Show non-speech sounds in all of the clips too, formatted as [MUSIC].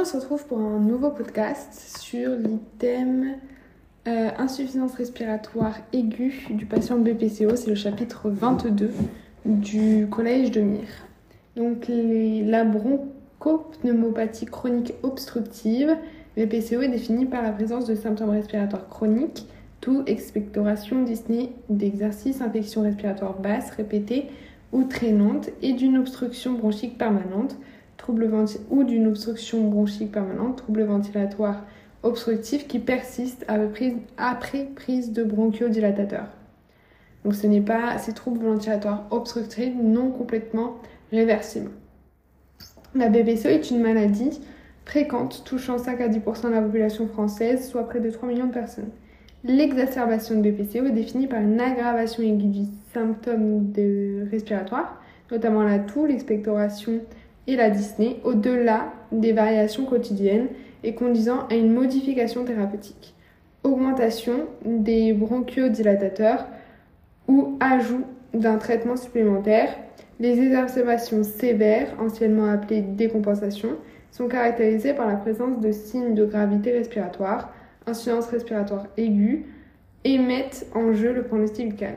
on se retrouve pour un nouveau podcast sur l'item euh, insuffisance respiratoire aiguë du patient BPCO. C'est le chapitre 22 du collège de Mire. Donc la bronchopneumopathie chronique obstructive, BPCO est définie par la présence de symptômes respiratoires chroniques, tout expectoration, dyspnée d'exercice, infection respiratoire basse répétée ou traînante et d'une obstruction bronchique permanente ou d'une obstruction bronchique permanente, trouble ventilatoire obstructif qui persiste après prise de bronchodilatateurs. Donc ce n'est pas ces troubles ventilatoires obstructifs non complètement réversibles. La BPCO est une maladie fréquente touchant 5 à 10% de la population française, soit près de 3 millions de personnes. L'exacerbation de BPCO est définie par une aggravation aiguë du symptôme de respiratoire, notamment la toux, l'expectoration et la dyspnée au-delà des variations quotidiennes et conduisant à une modification thérapeutique, augmentation des bronchiodilatateurs ou ajout d'un traitement supplémentaire. Les exacerbations sévères, anciennement appelées décompensation, sont caractérisées par la présence de signes de gravité respiratoire, insuffisance respiratoire aiguë et mettent en jeu le pronostic vital.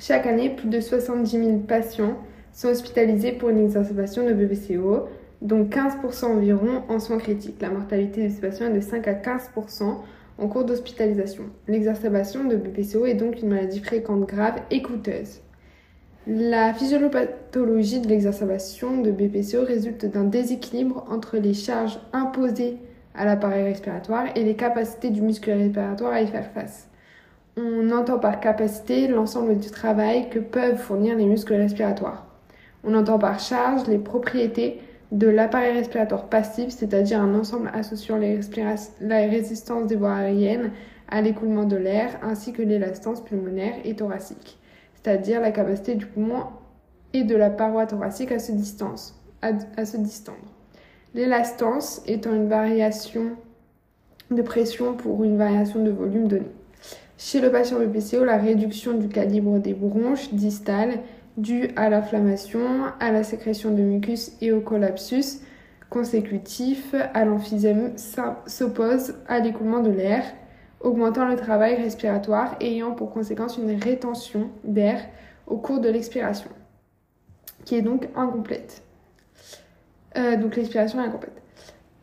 Chaque année, plus de 70 000 patients sont hospitalisés pour une exacerbation de BPCO, dont 15% environ en soins critiques. La mortalité de ces patients est de 5 à 15% en cours d'hospitalisation. L'exacerbation de BPCO est donc une maladie fréquente, grave et coûteuse. La physiopathologie de l'exacerbation de BPCO résulte d'un déséquilibre entre les charges imposées à l'appareil respiratoire et les capacités du muscle respiratoire à y faire face. On entend par capacité l'ensemble du travail que peuvent fournir les muscles respiratoires. On entend par charge les propriétés de l'appareil respiratoire passif, c'est-à-dire un ensemble associant la résistance des voies aériennes à l'écoulement de l'air, ainsi que l'élastance pulmonaire et thoracique, c'est-à-dire la capacité du poumon et de la paroi thoracique à se, distendre. L'élastance étant une variation de pression pour une variation de volume donnée. Chez le patient BPCO, la réduction du calibre des bronches distales dû à l'inflammation, à la sécrétion de mucus et au collapsus consécutif à l'emphysème s'oppose à l'écoulement de l'air, augmentant le travail respiratoire et ayant pour conséquence une rétention d'air au cours de l'expiration, qui est donc incomplète. Euh, donc l'expiration est incomplète.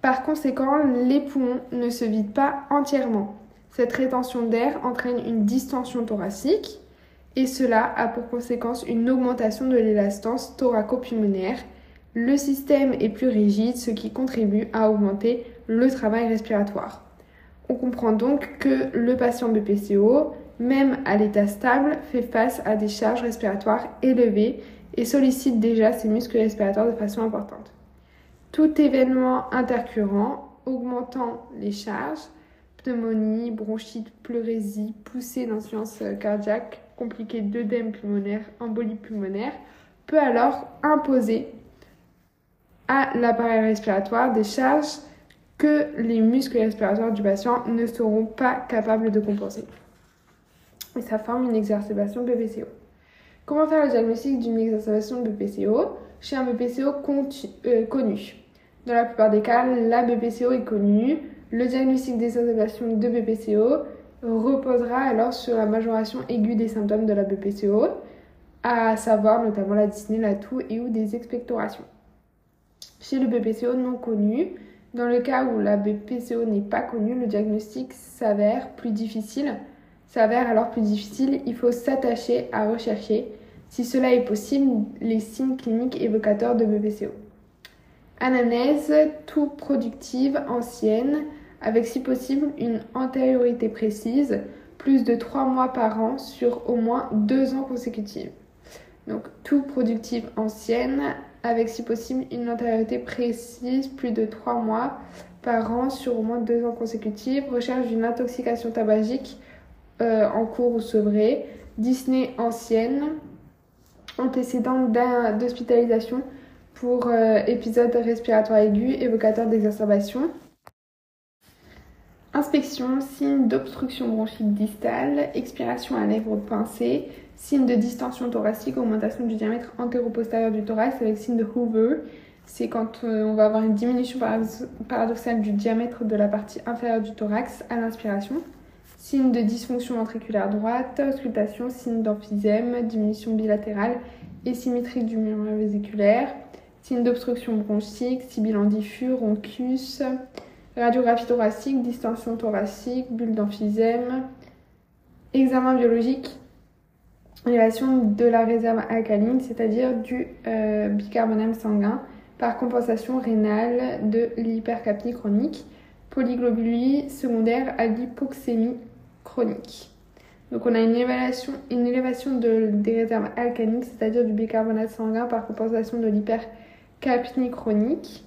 Par conséquent, les poumons ne se vident pas entièrement. Cette rétention d'air entraîne une distension thoracique, et cela a pour conséquence une augmentation de l'élastance thoraco-pulmonaire. Le système est plus rigide, ce qui contribue à augmenter le travail respiratoire. On comprend donc que le patient BPCO, même à l'état stable, fait face à des charges respiratoires élevées et sollicite déjà ses muscles respiratoires de façon importante. Tout événement intercurrent augmentant les charges, pneumonie, bronchite, pleurésie, poussée d'insuffisance cardiaque, compliqué d'œdème pulmonaire, embolie pulmonaire, peut alors imposer à l'appareil respiratoire des charges que les muscles respiratoires du patient ne seront pas capables de compenser. Et ça forme une exacerbation BPCO. Comment faire le diagnostic d'une exacerbation de BPCO chez un BPCO euh, connu? Dans la plupart des cas, la BPCO est connue. Le diagnostic des exacerbations de BPCO reposera alors sur la majoration aiguë des symptômes de la BPCO, à savoir notamment la dyspnée, la toux et ou des expectorations. Chez le BPCO non connu, dans le cas où la BPCO n'est pas connue, le diagnostic s'avère plus difficile. S'avère alors plus difficile, il faut s'attacher à rechercher, si cela est possible, les signes cliniques évocateurs de BPCO. Anamnèse, tout productive, ancienne, avec si possible une antériorité précise, plus de 3 mois par an sur au moins 2 ans consécutifs. Donc tout productive ancienne, avec si possible une antériorité précise, plus de 3 mois par an sur au moins 2 ans consécutifs, recherche d'une intoxication tabagique euh, en cours ou sevrée, dyspnée ancienne, antécédent d'hospitalisation pour euh, épisode respiratoire aigu, évocateur d'exacerbation. Inspection, signe d'obstruction bronchique distale, expiration à lèvres pincées, signe de distension thoracique, augmentation du diamètre antéro-postérieur du thorax avec signe de Hoover, c'est quand euh, on va avoir une diminution paradoxale du diamètre de la partie inférieure du thorax à l'inspiration. Signe de dysfonction ventriculaire droite, auscultation, signe d'emphysème, diminution bilatérale et symétrique du murmure vésiculaire, signe d'obstruction bronchique, sibilant diffus, roncus, radiographie thoracique, distension thoracique, bulle d'emphysème, examen biologique, élévation de la réserve alcaline, c'est-à-dire du euh, bicarbonate sanguin par compensation rénale de l'hypercapnie chronique, polyglobulie secondaire à l'hypoxémie chronique. Donc on a une élévation, de, des réserves alcaniques, c'est-à-dire du bicarbonate sanguin par compensation de l'hypercapnie chronique,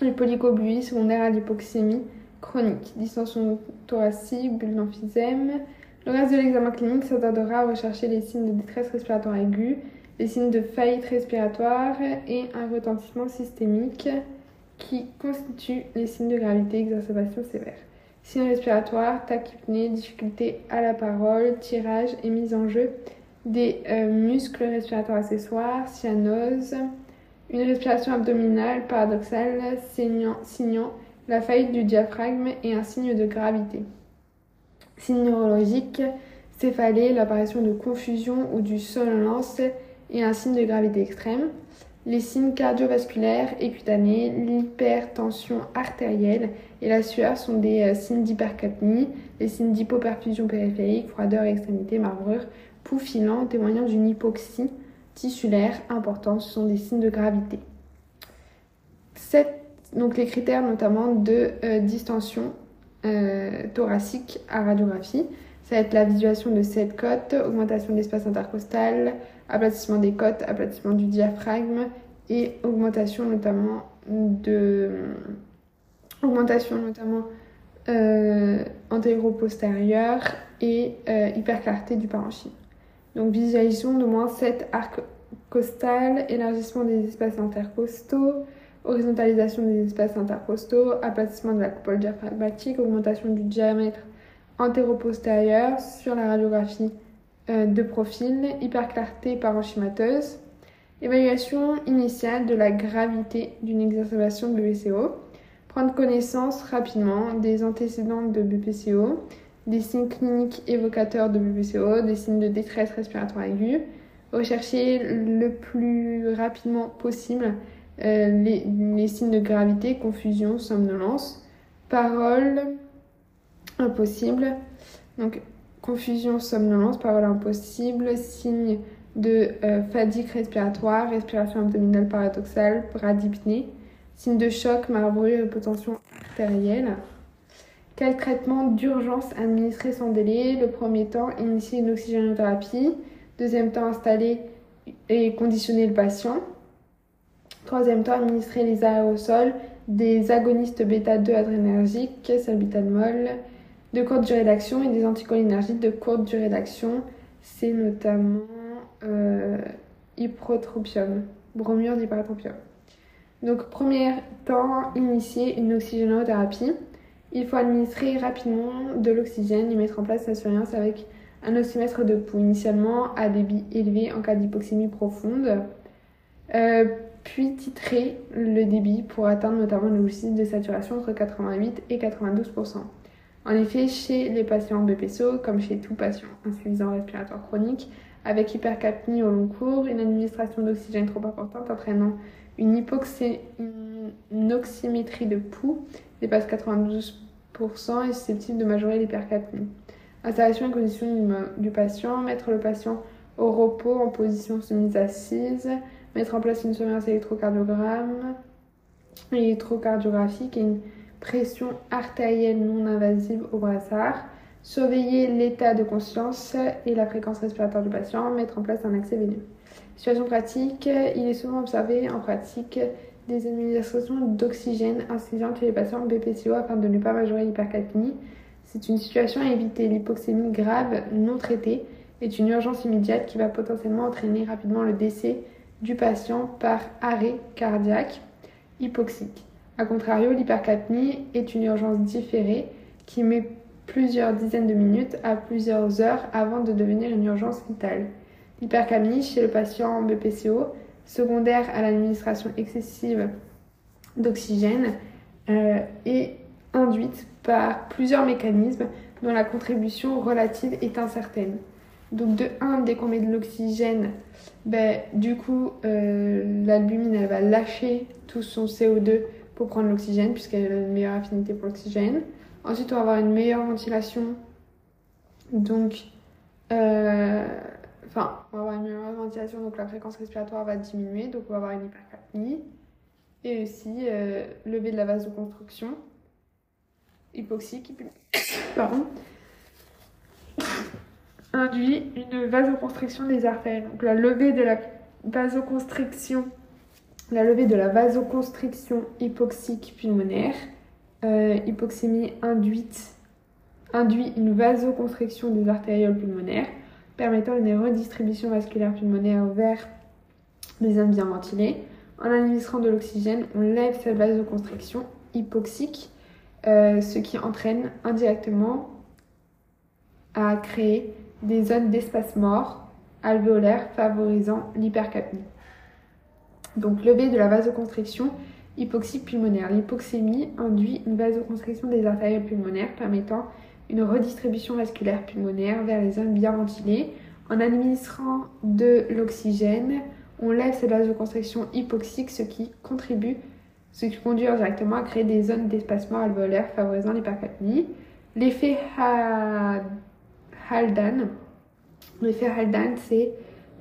les polyglobulie secondaire à l'hypoxémie chronique, distension thoracique, bulle d'emphysème. Le reste de l'examen clinique s'attardera à rechercher les signes de détresse respiratoire aiguë, les signes de faillite respiratoire et un retentissement systémique qui constituent les signes de gravité, exacerbation sévère. Signes respiratoires, tachypnée, difficulté à la parole, tirage et mise en jeu des euh, muscles respiratoires accessoires, cyanose, une respiration abdominale paradoxale signant, la faillite du diaphragme et un signe de gravité. Signes neurologiques, céphalée, l'apparition de confusion ou du somnolence et un signe de gravité extrême. Les signes cardiovasculaires et cutanés, l'hypertension artérielle et la sueur sont des euh, signes d'hypercapnie. Les signes d'hypoperfusion périphérique, froideur et extrémité, marbrure, poux filant témoignant d'une hypoxie tissulaire importante, ce sont des signes de gravité. donc les critères notamment de euh, distension euh, thoracique à radiographie. Ça va être la visualisation de cette côte, augmentation de l'espace intercostal, aplatissement des côtes, aplatissement du diaphragme et augmentation notamment de augmentation notamment euh, antéro-postérieure et euh, hyperclarté du parenchyme. Donc visualisation de moins 7 arcs costales, élargissement des espaces intercostaux, horizontalisation des espaces intercostaux, aplatissement de la coupole diaphragmatique, augmentation du diamètre antéro-postérieur sur la radiographie euh, de profil, hyperclarté parenchymateuse, évaluation initiale de la gravité d'une exacerbation de BPCO, prendre connaissance rapidement des antécédents de BPCO, des signes cliniques évocateurs de BPCO, des signes de détresse respiratoire aiguë, rechercher le plus rapidement possible euh, les, signes de gravité, confusion, somnolence, parole impossible, donc confusion, somnolence, parole impossible, signes de euh, fatigue respiratoire, respiration abdominale paradoxale, bradypnée, signes de choc, marbrure, hypotension artérielle. Quel traitement d'urgence administrer sans délai Le premier temps, initier une oxygénothérapie. Deuxième temps, installer et conditionner le patient. Troisième temps, administrer les aérosols, des agonistes bêta-2 adrénergiques, salbutamol, de courte durée d'action et des anticholinergiques de courte durée d'action. C'est notamment euh, hyprotropium, bromure d'hypertropium. Donc, premier temps, initier une oxygénothérapie. Il faut administrer rapidement de l'oxygène et mettre en place la surveillance avec un oxymètre de pouls, initialement à débit élevé en cas d'hypoxémie profonde, euh, puis titrer le débit pour atteindre notamment l'oxygène de saturation entre 88 et 92% En effet, chez les patients BPSO, comme chez tout patient insuffisant respiratoire chronique, avec hypercapnie au long cours, une administration d'oxygène trop importante entraînant une, hypoxé... une oxymétrie de pouls dépasse 92% et susceptible de majorer l'hypercapnie. Installation et condition du, patient, mettre le patient au repos en position semi-assise, mettre en place une surveillance électrocardiogramme, électrocardiographique et une pression artérielle non invasive au brassard, surveiller l'état de conscience et la fréquence respiratoire du patient, mettre en place un accès veineux. Situation pratique, il est souvent observé en pratique des administrations d'oxygène insuffisantes chez les patients BPCO afin de ne pas majorer l'hypercapnie. C'est une situation à éviter. L'hypoxémie grave non traitée est une urgence immédiate qui va potentiellement entraîner rapidement le décès du patient par arrêt cardiaque hypoxique. A contrario, l'hypercapnie est une urgence différée qui met plusieurs dizaines de minutes à plusieurs heures avant de devenir une urgence vitale. L'hypercapnie chez le patient BPCO secondaire à l'administration excessive d'oxygène euh, est induite par plusieurs mécanismes dont la contribution relative est incertaine. Donc de 1, dès qu'on met de l'oxygène, ben, du coup, euh, l'albumine, elle va lâcher tout son CO2 pour prendre l'oxygène, puisqu'elle a une meilleure affinité pour l'oxygène. Ensuite, on va avoir une meilleure ventilation. Donc, euh, enfin, on va avoir une meilleure ventilation, donc la fréquence respiratoire va diminuer, donc on va avoir une hypercapnie. Et aussi, euh, lever de la vasoconstruction hypoxique, [COUGHS] pardon, induit une vasoconstriction des artères. Donc la levée de la vasoconstriction, la levée de la vasoconstriction hypoxique pulmonaire, euh, hypoxémie induite, induit une vasoconstriction des artérioles pulmonaires, permettant une redistribution vasculaire pulmonaire vers les zones bien ventilées. En administrant de l'oxygène, on lève cette vasoconstriction hypoxique, euh, ce qui entraîne indirectement à créer des zones d'espace mort alvéolaire favorisant l'hypercapnie. Donc lever de la vasoconstriction hypoxie pulmonaire. L'hypoxémie induit une vasoconstriction des artères pulmonaires permettant une redistribution vasculaire pulmonaire vers les zones bien ventilées. En administrant de l'oxygène, on lève cette vasoconstriction hypoxique, ce qui contribue, ce qui conduit directement à créer des zones d'espacement alvéolaire favorisant l'hypercapnie. L'effet Haldane, l'effet Haldane, c'est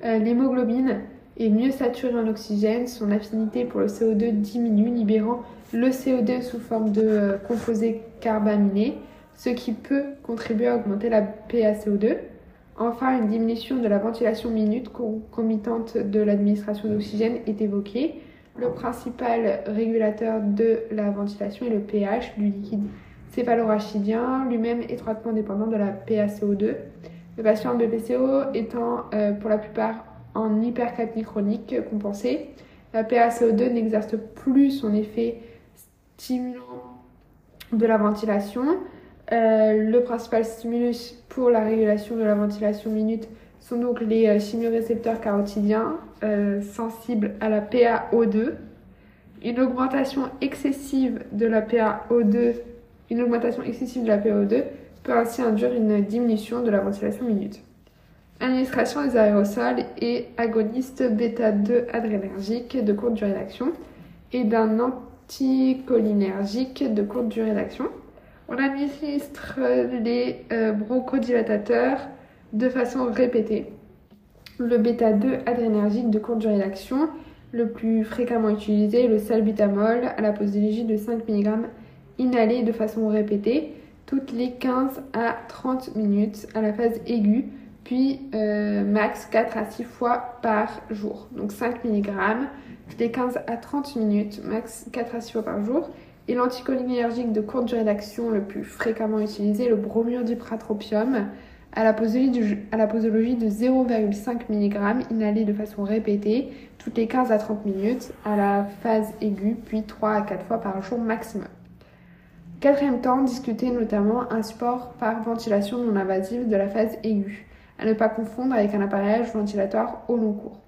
euh, l'hémoglobine est mieux saturée en oxygène, son affinité pour le CO2 diminue, libérant le CO2 sous forme de euh, composés carbaminés, ce qui peut contribuer à augmenter la PaCO2. Enfin, une diminution de la ventilation minute concomitante de l'administration d'oxygène est évoquée. Le principal régulateur de la ventilation est le pH du liquide céphalorachidien, lui-même étroitement dépendant de la PaCO2. Le patient BPCO étant euh, pour la plupart en hypercapnie chronique compensée, la PaCO2 n'exerce plus son effet stimulant de la ventilation. Euh, le principal stimulus pour la régulation de la ventilation minute sont donc les euh, chimiorécepteurs carotidiens euh, sensibles à la PaO2. Une augmentation excessive de la PaO2, une augmentation excessive de la PaO2 peut ainsi induire une diminution de la ventilation minute. Administration des aérosols et agoniste bêta-2 adrénergique de courte durée d'action et d'un anticholinergique de courte durée d'action. On administre les euh, bronchodilatateurs de façon répétée. Le bêta-2 adrénergique de courte durée d'action, le plus fréquemment utilisé le salbutamol à la posologie de 5 mg inhalé de façon répétée toutes les 15 à 30 minutes à la phase aiguë, puis euh, max 4 à 6 fois par jour. Donc 5 mg toutes les 15 à 30 minutes, max 4 à 6 fois par jour. Et l'anticholinergique de courte durée d'action le plus fréquemment utilisé, le bromure d'ipratropium, à la posologie de 0,5 mg inhalé de façon répétée toutes les 15 à 30 minutes à la phase aiguë, puis 3 à 4 fois par jour maximum. Quatrième temps, discuter notamment un support par ventilation non invasive de la phase aiguë, à ne pas confondre avec un appareillage ventilatoire au long cours.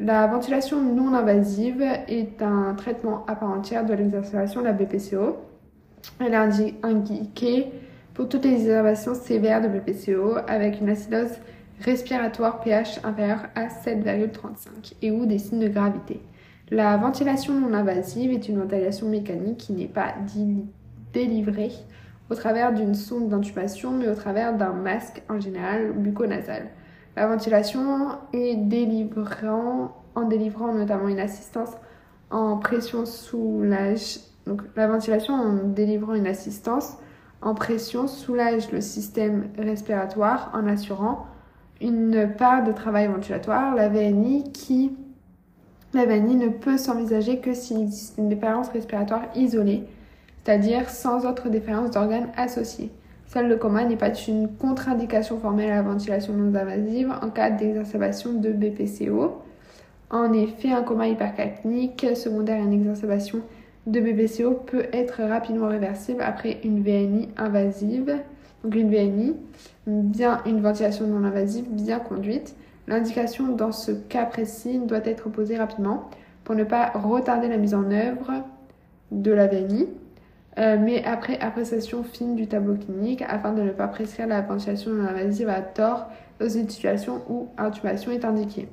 La ventilation non invasive est un traitement à part entière de l'exacerbation de la BPCO. Elle est indiquée pour toutes les exacerbations sévères de BPCO avec une acidose respiratoire pH inférieur à 7,35 et ou des signes de gravité. La ventilation non invasive est une ventilation mécanique qui n'est pas délivrée au travers d'une sonde d'intubation mais au travers d'un masque en général bucco-nasal. La ventilation est délivrant, en délivrant notamment une assistance en pression soulage. La ventilation en délivrant une assistance en pression soulage le système respiratoire en assurant une part de travail ventilatoire, la VNI qui la VNI ne peut s'envisager que s'il existe une défaillance respiratoire isolée, c'est-à-dire sans autre défaillance d'organes associés. Celle de coma n'est pas une contre-indication formelle à la ventilation non invasive en cas d'exacerbation de BPCO. En effet, un coma hypercapnique secondaire à une exacerbation de BPCO peut être rapidement réversible après une VNI invasive. Donc une VNI, bien une ventilation non invasive bien conduite. L'indication dans ce cas précis doit être posée rapidement pour ne pas retarder la mise en œuvre de la VNI, euh, mais après appréciation fine du tableau clinique afin de ne pas prescrire la ventilation non invasive à tort dans une situation où intubation est indiquée.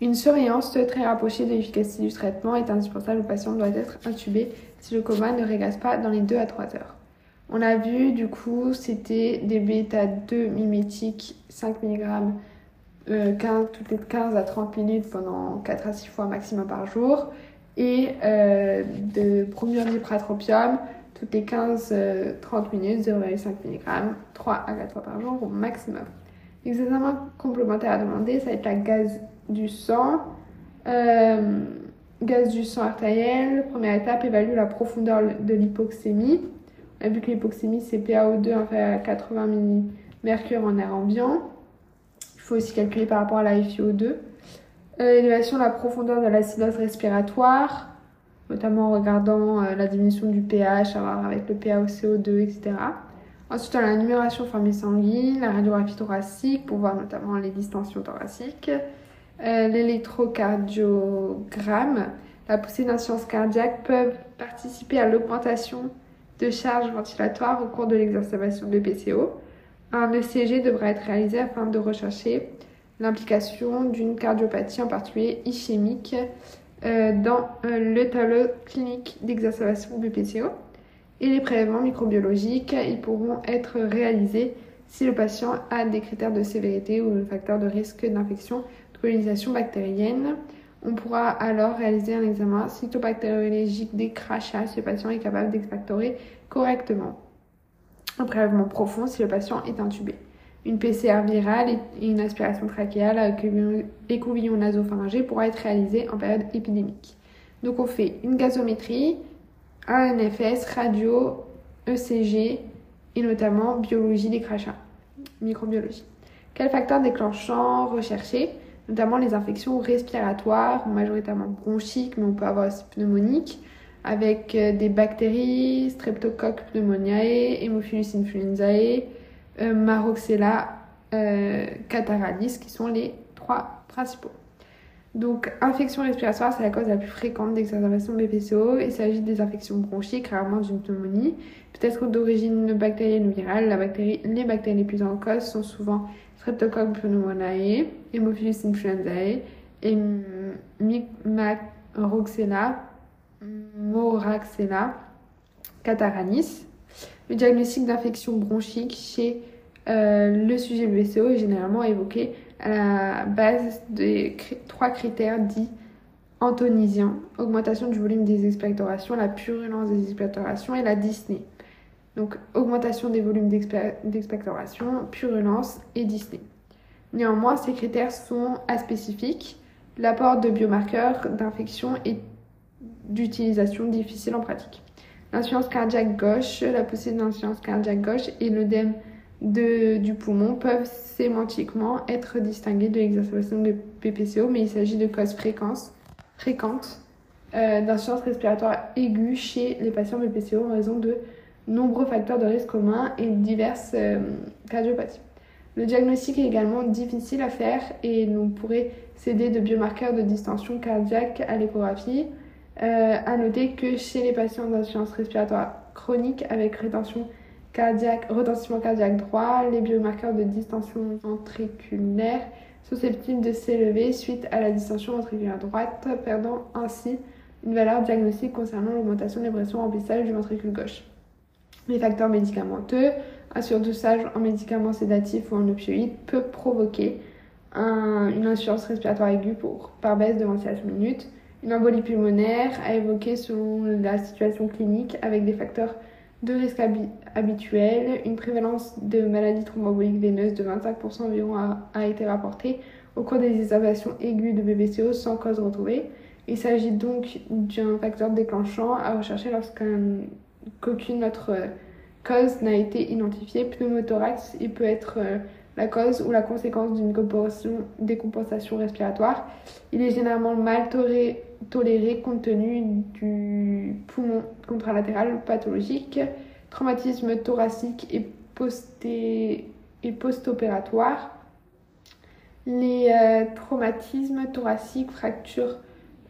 Une surveillance très rapprochée de l'efficacité du traitement est indispensable. Le patient doit être intubé si le coma ne régresse pas dans les 2 à 3 heures. On a vu, du coup, c'était des bêta-2 mimétiques 5 mg euh, toutes les 15 à 30 minutes pendant 4 à 6 fois maximum par jour et euh, de bromure dipratropium toutes les 15-30 euh, minutes 0,5 mg 3 à 4 fois par jour au maximum. L'examen complémentaire à demander, ça va être la gaz du sang. Euh, gaz du sang artériel, première étape, évalue la profondeur de l'hypoxémie. On a vu que l'hypoxémie, c'est PaO2 inférieur à 80 mmHg en air ambiant. Il faut aussi calculer par rapport à la FiO2. Euh, élévation de la profondeur de l'acidose respiratoire, notamment en regardant euh, la diminution du pH, avec le PaOCO2, etc. Ensuite, on a la numération formée sanguine, la radiographie thoracique pour voir notamment les distensions thoraciques, euh, l'électrocardiogramme, la poussée d'insuffisance cardiaque peuvent participer à l'augmentation de charge ventilatoire au cours de l'exacerbation de PCO. Un ECG devra être réalisé afin de rechercher l'implication d'une cardiopathie, en particulier ischémique, euh, dans euh, le tableau clinique d'exacerbation de PCO. Et les prélèvements microbiologiques, ils pourront être réalisés si le patient a des critères de sévérité ou de facteurs de risque d'infection de colonisation bactérienne. On pourra alors réaliser un examen cytobactériologique des crachats si le patient est capable d'expectorer correctement. Un prélèvement profond si le patient est intubé une PCR virale et une aspiration trachéale avec écouvillon nasopharyngé pourra être réalisée en période épidémique. Donc on fait une gazométrie, un NFS, radio, ECG et notamment biologie des crachats, microbiologie. Quels facteurs déclenchants recherchés Notamment les infections respiratoires, majoritairement bronchiques, mais on peut avoir aussi pneumoniques, avec euh, des bactéries, Streptococcus pneumoniae, Haemophilus influenzae, euh, Maroxella, euh, Cataralis, qui sont les trois principaux. Donc, infection respiratoire, c'est la cause la plus fréquente d'exacerbation BPCO. Il s'agit des infections bronchiques, rarement d'une pneumonie, peut-être d'origine bactérienne ou virale. Les bactéries les plus en cause sont souvent Streptococcus pneumoniae, Haemophilus influenzae et Maroxella, Moraxella, Cataranis. Le diagnostic d'infection bronchique chez euh, le sujet BCO est généralement évoqué à la base des trois critères dits antonisiens augmentation du volume des expectorations, la purulence des expectorations et la dyspnée. Donc augmentation des volumes d'expectoration, purulence et dyspnée. Néanmoins, ces critères sont aspécifiques. L'apport de biomarqueurs d'infection est d'utilisation difficile en pratique. L'insuffisance cardiaque gauche, la poussée d'insuffisance cardiaque gauche et l'œdème du poumon peuvent sémantiquement être distingués de l'exacerbation de PPCO, mais il s'agit de causes fréquentes euh, d'insuffisance respiratoire aiguë chez les patients BPCO en raison de nombreux facteurs de risque communs et diverses euh, cardiopathies. Le diagnostic est également difficile à faire et nous pourrait s'aider de biomarqueurs de distension cardiaque à l'échographie. Euh, à noter que chez les patients d'insuffisance respiratoire chronique avec rétention cardiaque, retentissement cardiaque droit, les biomarqueurs de distension ventriculaire susceptibles de s'élever suite à la distension ventriculaire droite, perdant ainsi une valeur diagnostique concernant l'augmentation des pressions remplissage du ventricule gauche. Les facteurs médicamenteux, un surdosage en médicaments sédatifs ou en opioïdes peut provoquer une insuffisance respiratoire aiguë pour, par baisse de ventilation minute, une embolie pulmonaire à évoquer selon la situation clinique avec des facteurs de risque habituels. Une prévalence de maladies thromboemboliques veineuses de 25% environ a, été rapportée au cours des exacerbations aiguës de BBCO sans cause retrouvée. Il s'agit donc d'un facteur déclenchant à rechercher lorsqu'aucune autre cause n'a été identifiée. Pneumothorax, il peut être euh, la cause ou la conséquence d'une décompensation respiratoire. Il est généralement mal toléré compte tenu du poumon contralatéral pathologique, traumatisme thoracique et, post-opératoire. Les euh, traumatismes thoraciques, fractures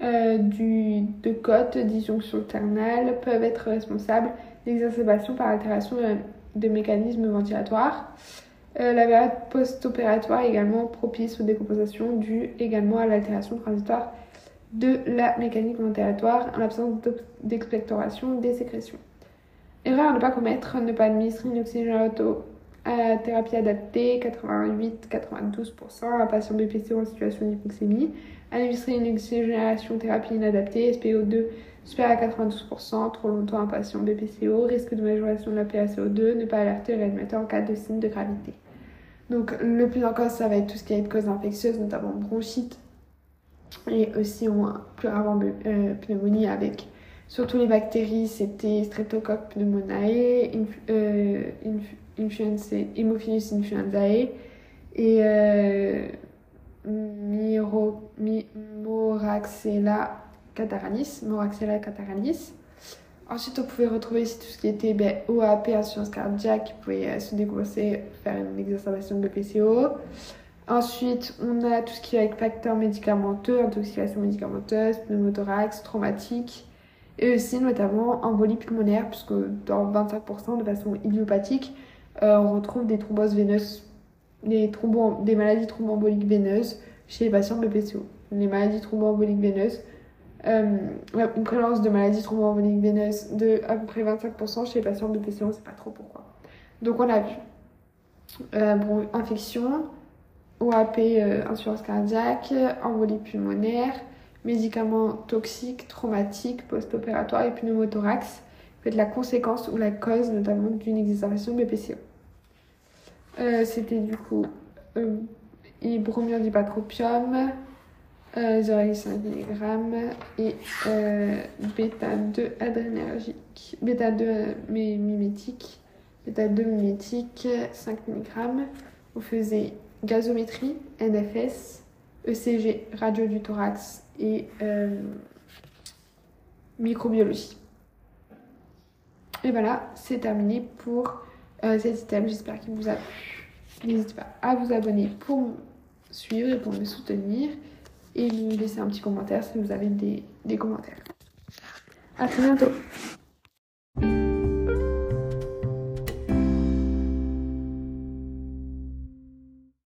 euh, de côte, disjonction ternale peuvent être responsables d'exacerbation par altération de, mécanismes ventilatoires. Euh, la période post-opératoire est également propice aux décompensations dues également à l'altération transitoire de la mécanique ventilatoire en l'absence d'expectoration des sécrétions. Erreur à ne pas commettre, ne pas administrer une oxygène à thérapie adaptée, 88-92% à un patient BPCO en situation d'hypoxémie. Administrer une oxygénation thérapie inadaptée, SPO2 supérieur à 92%, trop longtemps un patient BPCO, risque de majoration de la PaCO2, ne pas alerter le réanimateur en cas de signe de gravité. Donc le plus encore, ça va être tout ce qui est cause infectieuse, notamment bronchite, et aussi plus rarement euh, pneumonie avec surtout les bactéries, c'était Streptococcus pneumoniae, euh, influenza, Haemophilus influenzae et euh, Moraxella cataranis, Moraxella cataranis. Ensuite, on pouvait retrouver ici tout ce qui était ben, OAP, assurance cardiaque, qui pouvait euh, se dégrosser, faire une exacerbation de PCO. Ensuite, on a tout ce qui est avec facteurs médicamenteux, intoxication médicamenteuse, pneumothorax, traumatique, et aussi notamment embolie pulmonaire, puisque dans 25% de façon idiopathique, euh, on retrouve des thromboses veineuses, des, des maladies thromboemboliques veineuses chez les patients BPCO. Les maladies thromboemboliques veineuses, euh, une prévalence de maladies thromboemboliques veineuses de à peu près 25% chez les patients BPCO, on ne sait pas trop pourquoi. Donc on a vu euh, bon, infection, OAP, euh, insuffisance cardiaque, embolie pulmonaire, médicaments toxiques, traumatiques, post-opératoires et pneumothorax peut être la conséquence ou la cause notamment d'une exacerbation BPCO. Euh, C'était du coup euh, bromure dipatropium, euh, 0,5 mg et euh, bêta-2 adrénergique, bêta-2 mimétique, bêta-2 mimétique, 5 mg. On faisait gazométrie, NFS, ECG, radio du thorax et euh, microbiologie. Et voilà, c'est terminé pour euh, cet item. J'espère qu'il vous a plu. N'hésitez pas à vous abonner pour me suivre et pour me soutenir. Et laisser un petit commentaire si vous avez des, des commentaires. À très bientôt